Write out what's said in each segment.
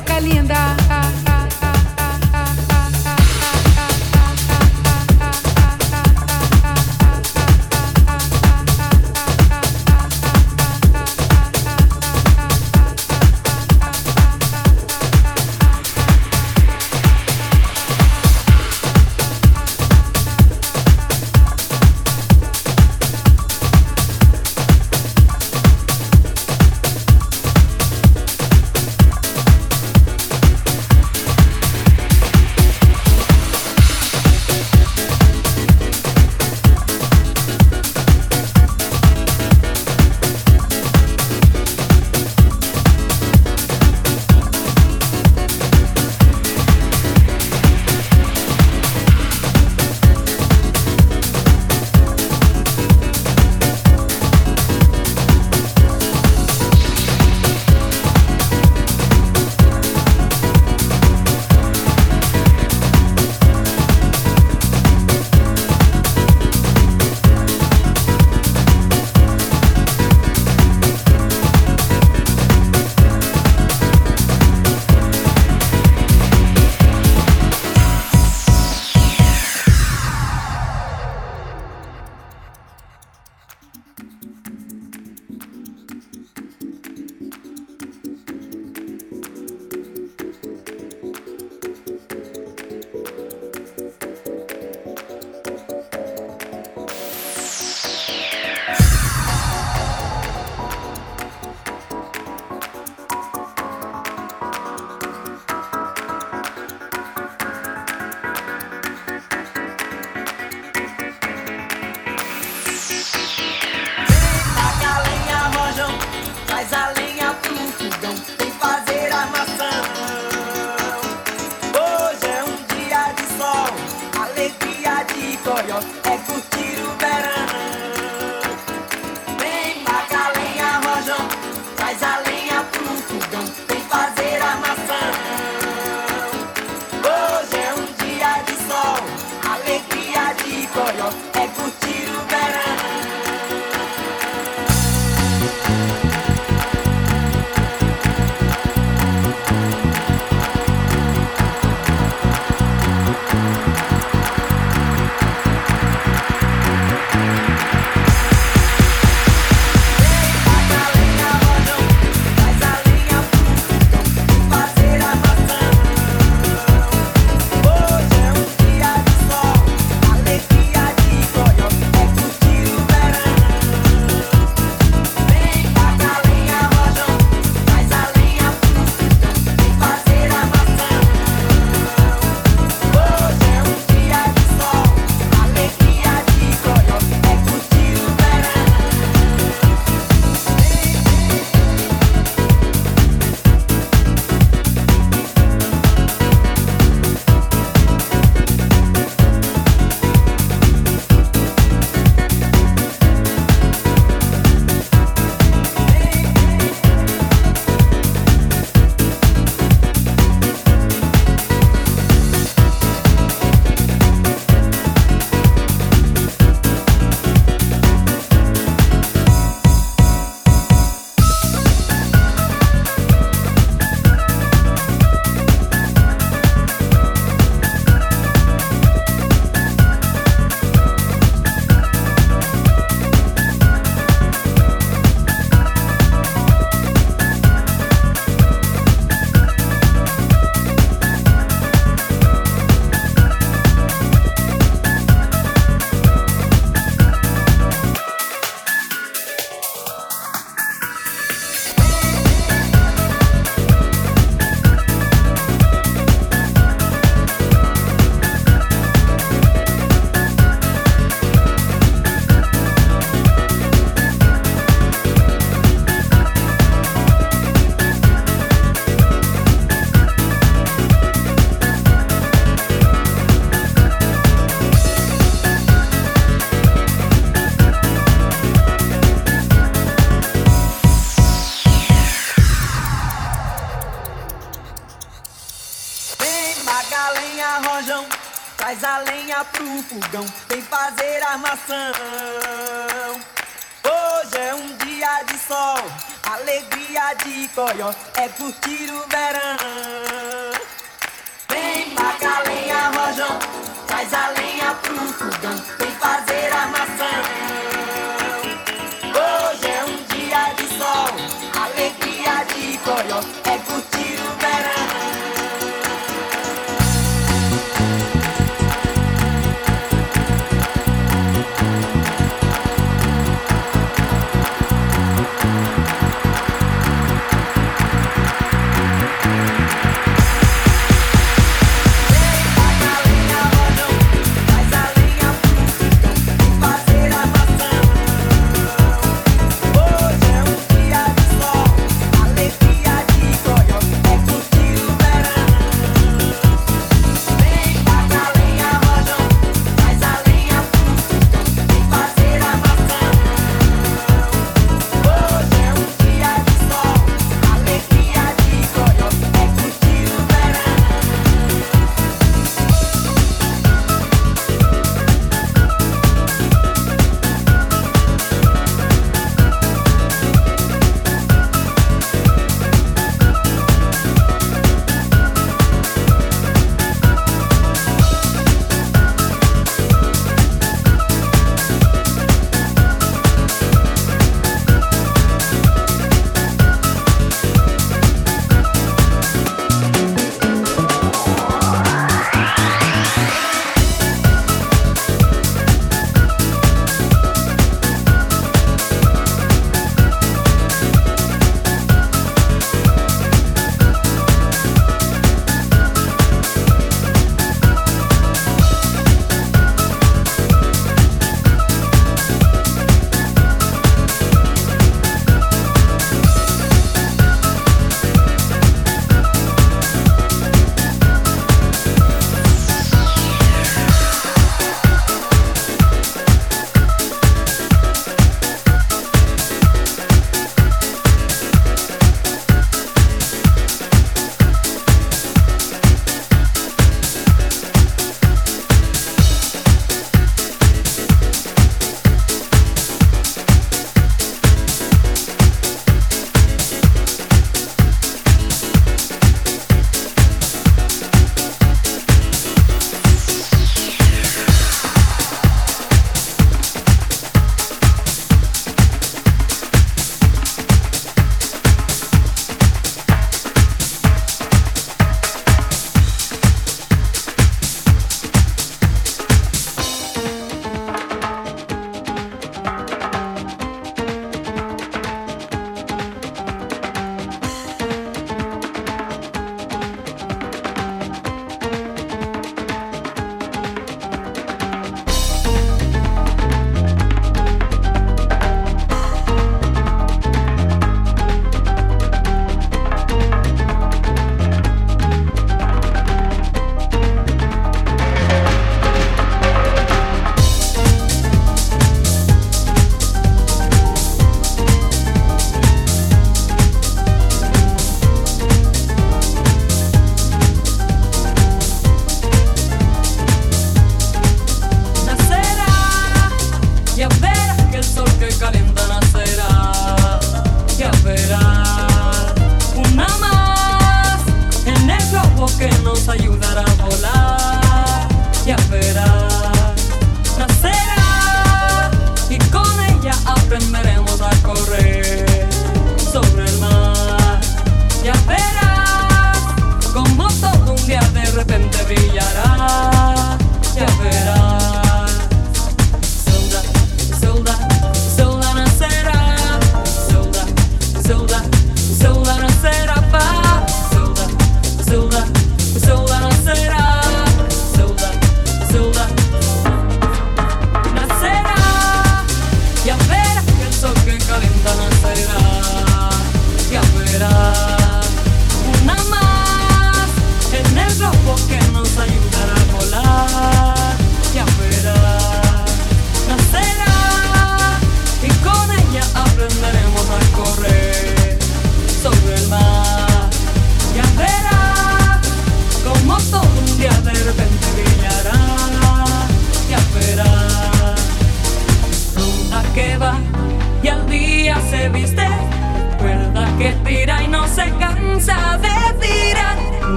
boca linda. É curtir o verão. Vem pra lenha, rojão, traz a lenha pro fogão, vem fazer armação. Hoje é um dia de sol, alegria de coió, é curtir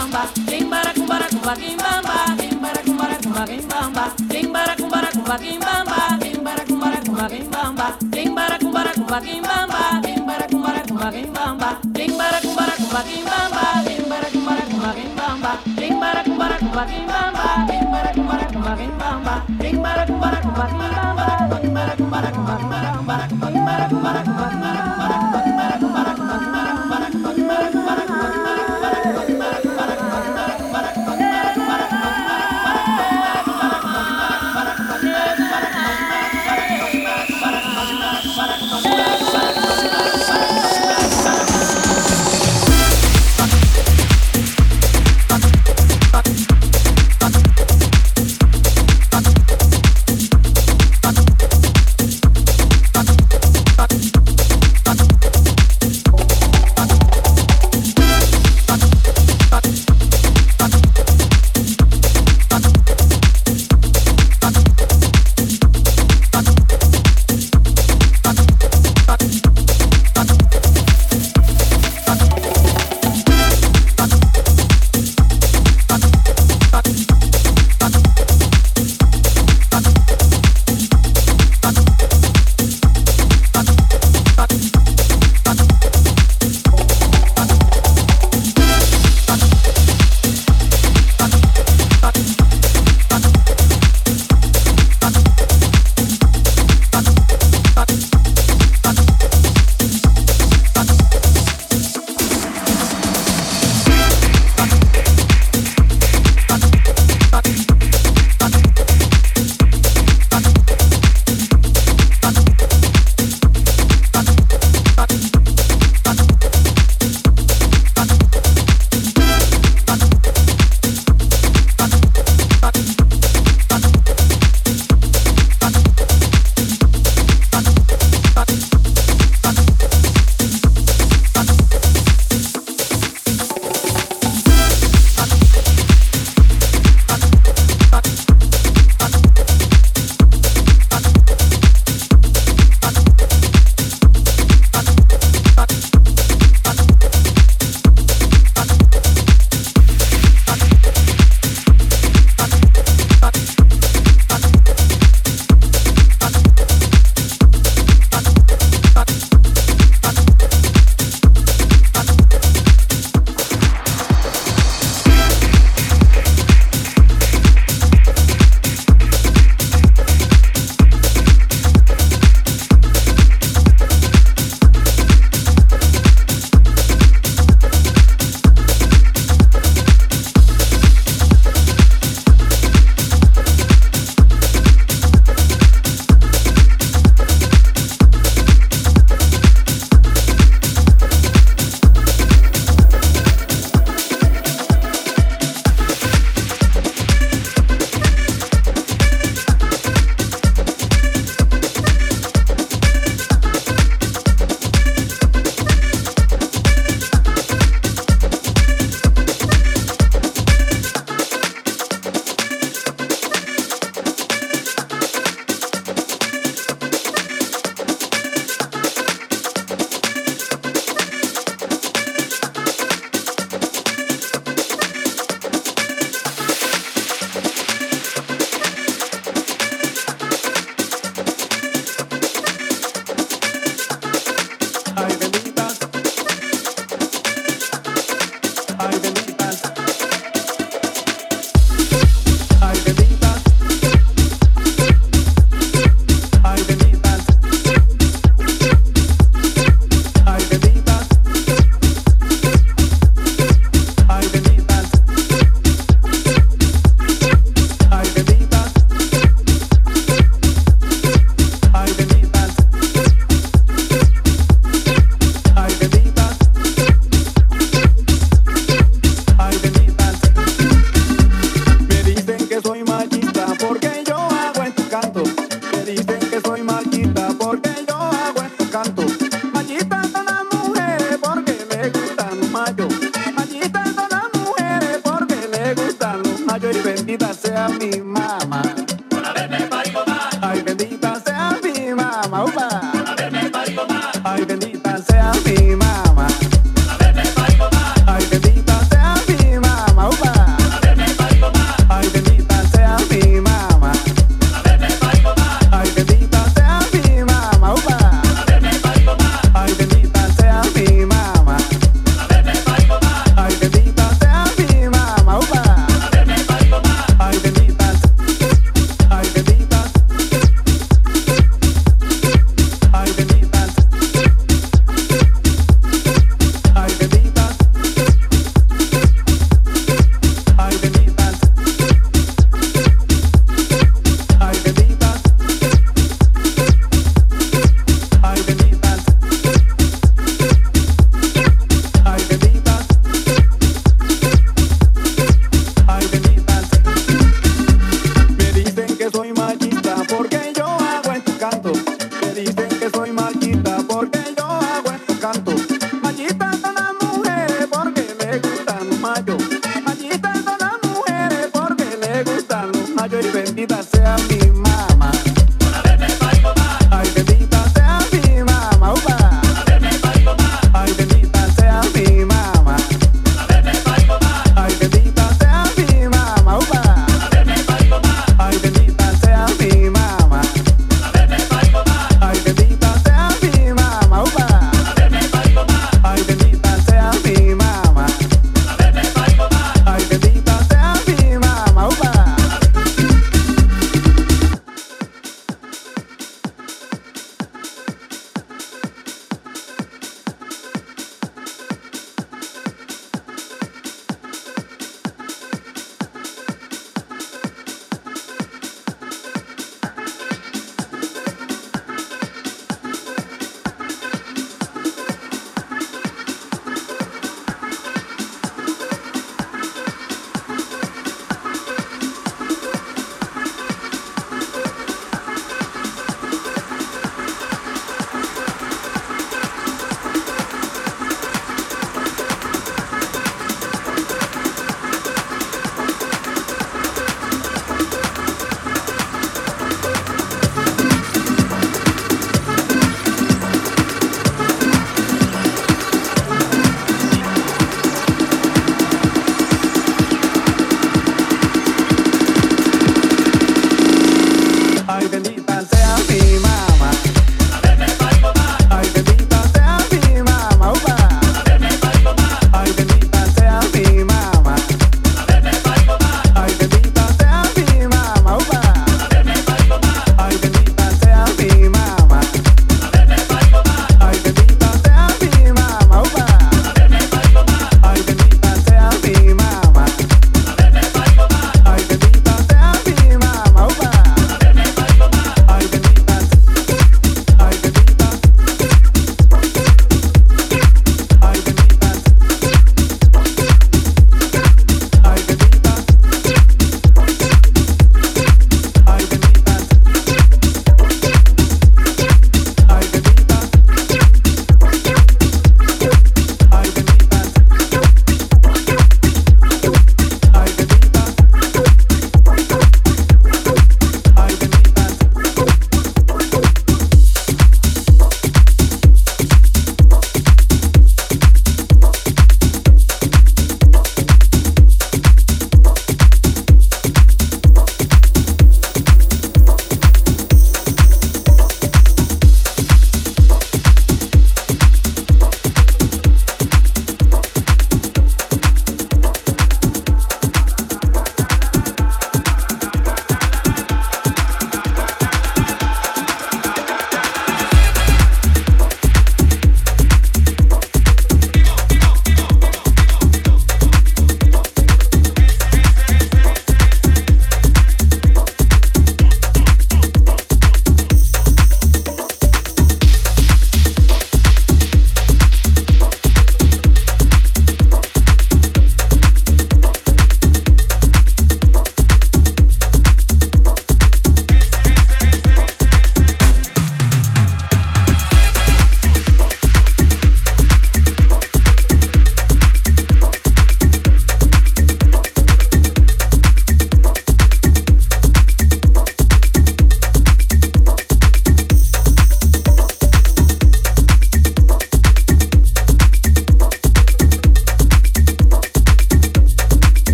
kimbamba, kimbara kumbara kumba kimbamba, kimbara kumbara kumba kimbamba, kimbara kumbara kumba kimbamba, kimbara kumbara kumba kimbamba, kimbara kumbara kumba kimbamba, kimbara kumbara kumba kimbamba, kimbara kumbara kumba kimbamba, kimbara kumbara kumba kimbamba, kimbara kumbara kumba kimbamba, kimbara kumbara kumba kimbamba, kimbara kumbara kumba kimbamba, kimbara kumbara kumba kimbamba, kimbara kumbara kumba kimbamba.